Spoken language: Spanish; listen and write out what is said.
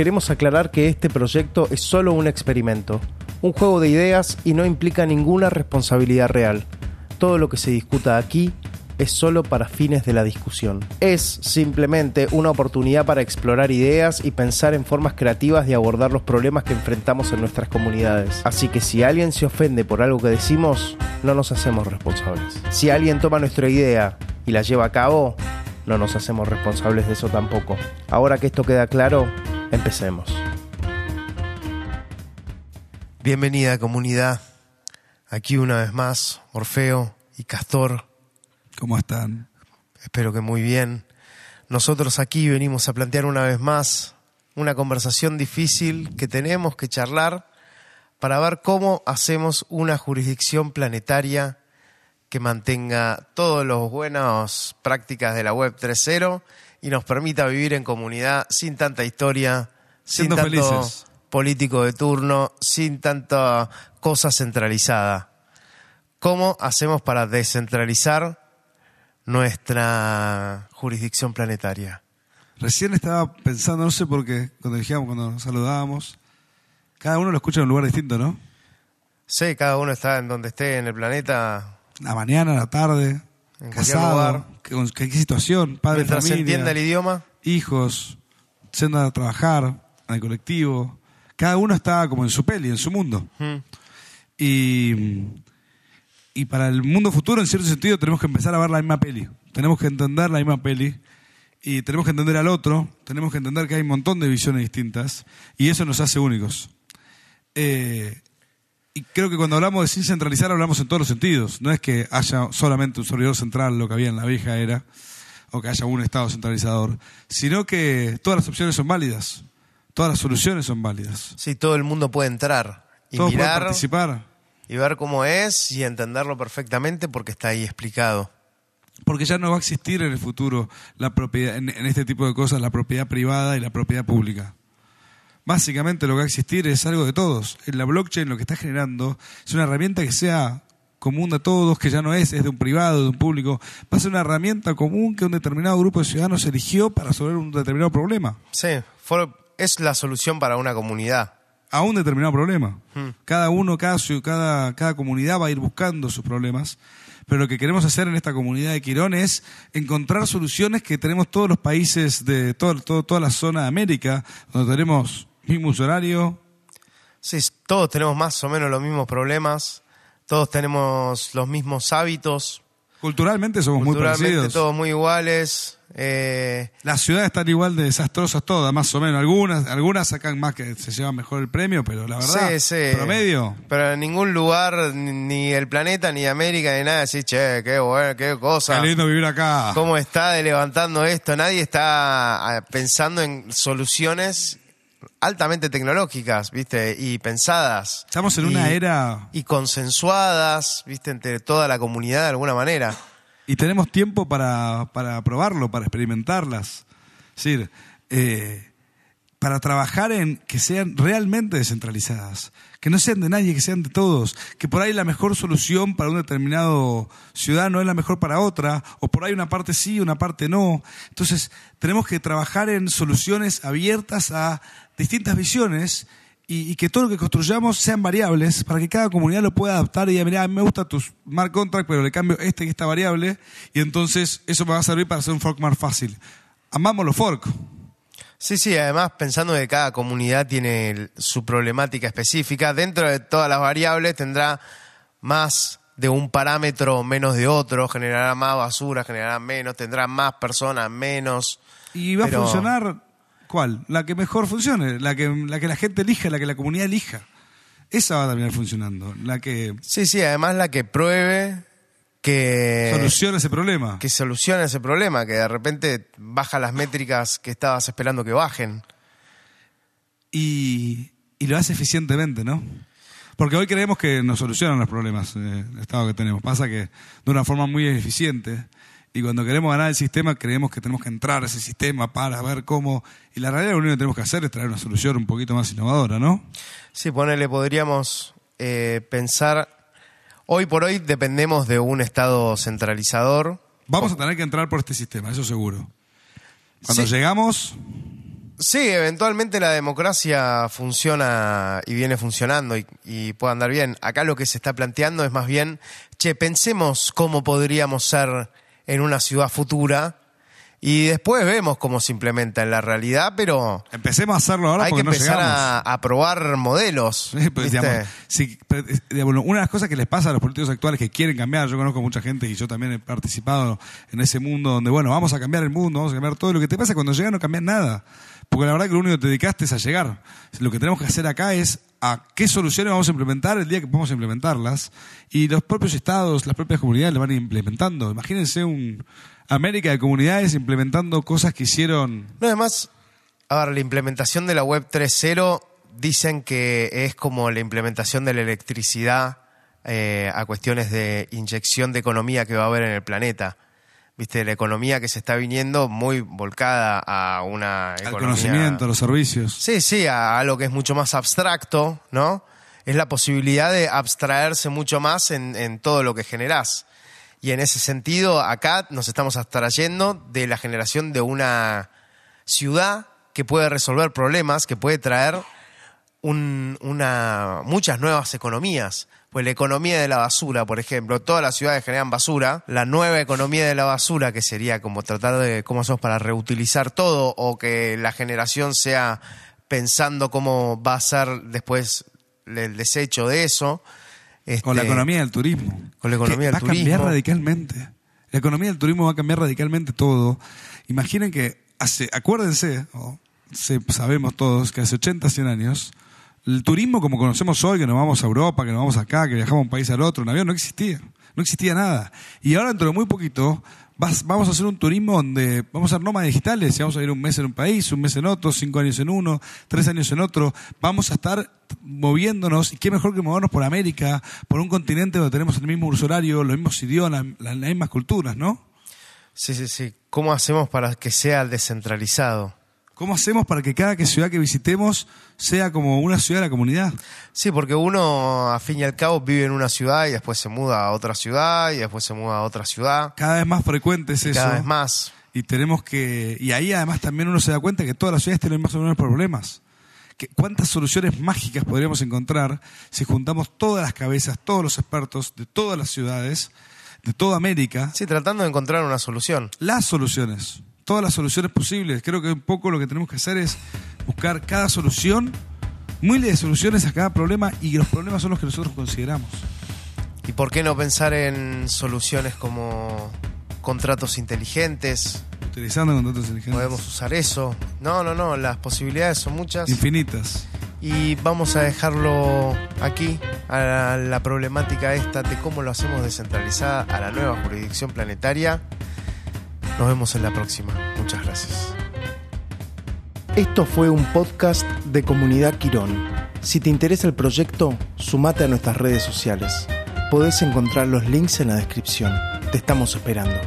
queremos aclarar que este proyecto es solo un experimento, un juego de ideas y no implica ninguna responsabilidad real. Todo lo que se discuta aquí es solo para fines de la discusión. Es simplemente una oportunidad para explorar ideas y pensar en formas creativas de abordar los problemas que enfrentamos en nuestras comunidades. Así que si alguien se ofende por algo que decimos, no nos hacemos responsables. Si alguien toma nuestra idea y la lleva a cabo, no nos hacemos responsables de eso tampoco. Ahora que esto queda claro, empecemos. Bienvenida comunidad. Aquí una vez más, Orfeo y Castor ¿Cómo están? Espero que muy bien. Nosotros aquí venimos a plantear una vez más una conversación difícil que tenemos que charlar para ver cómo hacemos una jurisdicción planetaria que mantenga todas las buenas prácticas de la Web 3.0 y nos permita vivir en comunidad sin tanta historia, sin tanto político de turno, sin tanta cosa centralizada. ¿Cómo hacemos para descentralizar nuestra jurisdicción planetaria. Recién estaba pensando, no sé por qué, cuando dijimos, cuando nos saludábamos, cada uno lo escucha en un lugar distinto, ¿no? Sí, cada uno está en donde esté en el planeta. La mañana, la tarde, en casado, lugar. ¿Qué, qué, situación? Padre, Mientras se entienda el idioma. Hijos, yendo a trabajar, en el colectivo. Cada uno está como en su peli, en su mundo. Y y para el mundo futuro, en cierto sentido, tenemos que empezar a ver la misma peli. Tenemos que entender la misma peli y tenemos que entender al otro, tenemos que entender que hay un montón de visiones distintas y eso nos hace únicos. Eh, y creo que cuando hablamos de sin centralizar hablamos en todos los sentidos. No es que haya solamente un servidor central, lo que había en la vieja era, o que haya un estado centralizador, sino que todas las opciones son válidas, todas las soluciones son válidas. Sí, todo el mundo puede entrar y Todos mirar. pueden participar y ver cómo es y entenderlo perfectamente porque está ahí explicado. Porque ya no va a existir en el futuro la propiedad, en, este tipo de cosas la propiedad privada y la propiedad pública. Básicamente lo que va a existir es algo de todos. En la blockchain lo que está generando es una herramienta que sea común de todos, que ya no es, es de un privado, de un público. Va a ser una herramienta común que un determinado grupo de ciudadanos eligió para resolver un determinado problema. Sí, es la solución para una comunidad a un determinado problema. Hmm. Cada uno, cada, cada, cada comunidad va a ir buscando sus problemas. Pero lo que queremos hacer en esta comunidad de Quirón es encontrar soluciones que tenemos todos los países de todo, toda la zona de América, donde tenemos mismo horario. Sí, todos tenemos más o menos los mismos problemas, todos tenemos los mismos hábitos. Culturalmente somos muy parecidos. todos muy iguales. Eh, Las ciudades están igual de desastrosas todas, más o menos. Algunas, algunas sacan más que se llevan mejor el premio, pero la verdad, sí, sí. promedio. Pero en ningún lugar, ni el planeta, ni América, ni nada, decís, che, qué bueno, qué cosa. Qué lindo vivir acá. ¿Cómo está de levantando esto? Nadie está ah, pensando en soluciones altamente tecnológicas, ¿viste? Y pensadas. Estamos en una era... Y consensuadas, ¿viste? Entre toda la comunidad de alguna manera y tenemos tiempo para, para probarlo, para experimentarlas. Es decir, eh, para trabajar en que sean realmente descentralizadas, que no sean de nadie, que sean de todos, que por ahí la mejor solución para un determinado ciudadano es la mejor para otra, o por ahí una parte sí, una parte no. Entonces, tenemos que trabajar en soluciones abiertas a distintas visiones y, que todo lo que construyamos sean variables para que cada comunidad lo pueda adaptar y diga, mira, me gusta tu smart contract, pero le cambio este que esta variable y entonces eso me va a servir para hacer un fork más fácil. Amamos los fork. Sí, sí, además pensando que cada comunidad tiene su problemática específica, dentro de todas las variables tendrá más de un parámetro o menos de otro, generará más basura, generará menos, tendrá más personas, menos. Y va a funcionar ¿Cuál? La que mejor funcione, la que, la que la gente elija, la que la comunidad elija. Esa va a terminar funcionando. La que. Sí, sí, además la que pruebe que. Soluciona ese problema. Que soluciona ese problema, que de repente baja las métricas que estabas esperando que bajen. Y, y lo hace eficientemente, ¿no? Porque hoy creemos que nos solucionan los problemas eh, el estado que tenemos. Pasa que de una forma muy eficiente y cuando queremos ganar el sistema, creemos que tenemos que entrar a ese sistema para ver cómo. Y la realidad lo único que tenemos que hacer es traer una solución un poquito más innovadora, ¿no? Sí, ponele, podríamos eh, pensar. Hoy por hoy dependemos de un Estado centralizador. Vamos a tener que entrar por este sistema, eso seguro. Cuando llegamos. Sí, eventualmente la democracia funciona y viene funcionando y, y, puede andar bien. Acá lo que se está planteando es más bien, che, pensemos cómo podríamos ser en una ciudad futura y después vemos cómo se implementa en la realidad, pero... Empecemos a hacerlo ahora hay porque que no empezar a, a probar modelos. Sí, pues, ¿viste? digamos, sí, pero, eh, digamos, una de las cosas que les pasa a los políticos actuales que quieren cambiar, yo conozco mucha gente y yo también he participado en ese mundo donde, bueno, vamos a cambiar el mundo, vamos a cambiar todo. Lo que te pasa es que cuando llegas no cambias nada. Porque la verdad que lo único que te dedicaste es a llegar. Lo que tenemos que hacer acá es a qué soluciones vamos a implementar el día que podamos implementarlas. Y los propios estados, las propias comunidades lo van implementando. Imagínense un América de comunidades implementando cosas que hicieron No, además, ahora la implementación de la web 3.0 dicen que es como la implementación de la electricidad eh, a cuestiones de inyección de economía que va a haber en el planeta. Viste, la economía que se está viniendo muy volcada a una al economía... conocimiento, a los servicios. Sí, sí, a algo que es mucho más abstracto, ¿no? Es la posibilidad de abstraerse mucho más en, en todo lo que generás. Y en ese sentido, acá nos estamos abstrayendo de la generación de una ciudad que puede resolver problemas, que puede traer un- una, muchas nuevas economías. Pues la economía de la basura, por ejemplo, todas las ciudades generan basura. La nueva economía de la basura, que sería como tratar de cómo hacemos para reutilizar todo o que la generación sea pensando cómo va a ser después el desecho de eso. Con la Este, economía del turismo. con la economía del va a cambiar turismo. radicalmente. La economía del turismo va a cambiar radicalmente todo. Imaginen que hace, acuérdense, o se- sabemos todos que hace 80, 100 años, el turismo como conocemos hoy, que nos vamos a Europa, que nos vamos acá, que viajamos de un país al otro, en avión, no existía. No existía nada. Y ahora dentro de muy poquito vamos a hacer un turismo donde vamos a ser nómadas digitales, y vamos a ir un mes en un país, un mes en otro, cinco años en uno, tres años en otro. Vamos a estar moviéndonos, y qué mejor que movernos por América, por un continente donde tenemos el mismo uso horario, los mismos idiomas, las mismas culturas, ¿no? Sí, sí, sí. ¿Cómo hacemos para que sea descentralizado? ¿Cómo hacemos para que cada ciudad que visitemos sea como una ciudad de la comunidad? Sí, porque uno, a fin y al cabo, vive en una ciudad y después se muda a otra ciudad y después se muda a otra ciudad. Cada vez más frecuente es eso. Cada vez más. Y tenemos que. Y ahí además también uno se da cuenta que todas las ciudades tienen más o menos problemas. ¿Cuántas soluciones mágicas podríamos encontrar si juntamos todas las cabezas, todos los expertos de todas las ciudades, de toda América, Sí, tratando de encontrar una solución. las soluciones, todas las soluciones posibles? Creo que un poco lo que tenemos que hacer es buscar cada solución, miles de soluciones a cada problema y los problemas son los que nosotros consideramos. ¿Y por qué no pensar en soluciones como contratos inteligentes? Utilizando contratos inteligentes. Podemos usar eso. No, no, no, las posibilidades son muchas. Infinitas. Y vamos a dejarlo aquí, a la, problemática esta de cómo lo hacemos descentralizada a la nueva jurisdicción planetaria. Nos vemos en la próxima. Muchas gracias. Esto fue un podcast de Comunidad Quirón. Si te interesa el proyecto, sumate a nuestras redes sociales. Podés encontrar los links en la descripción. Te estamos esperando.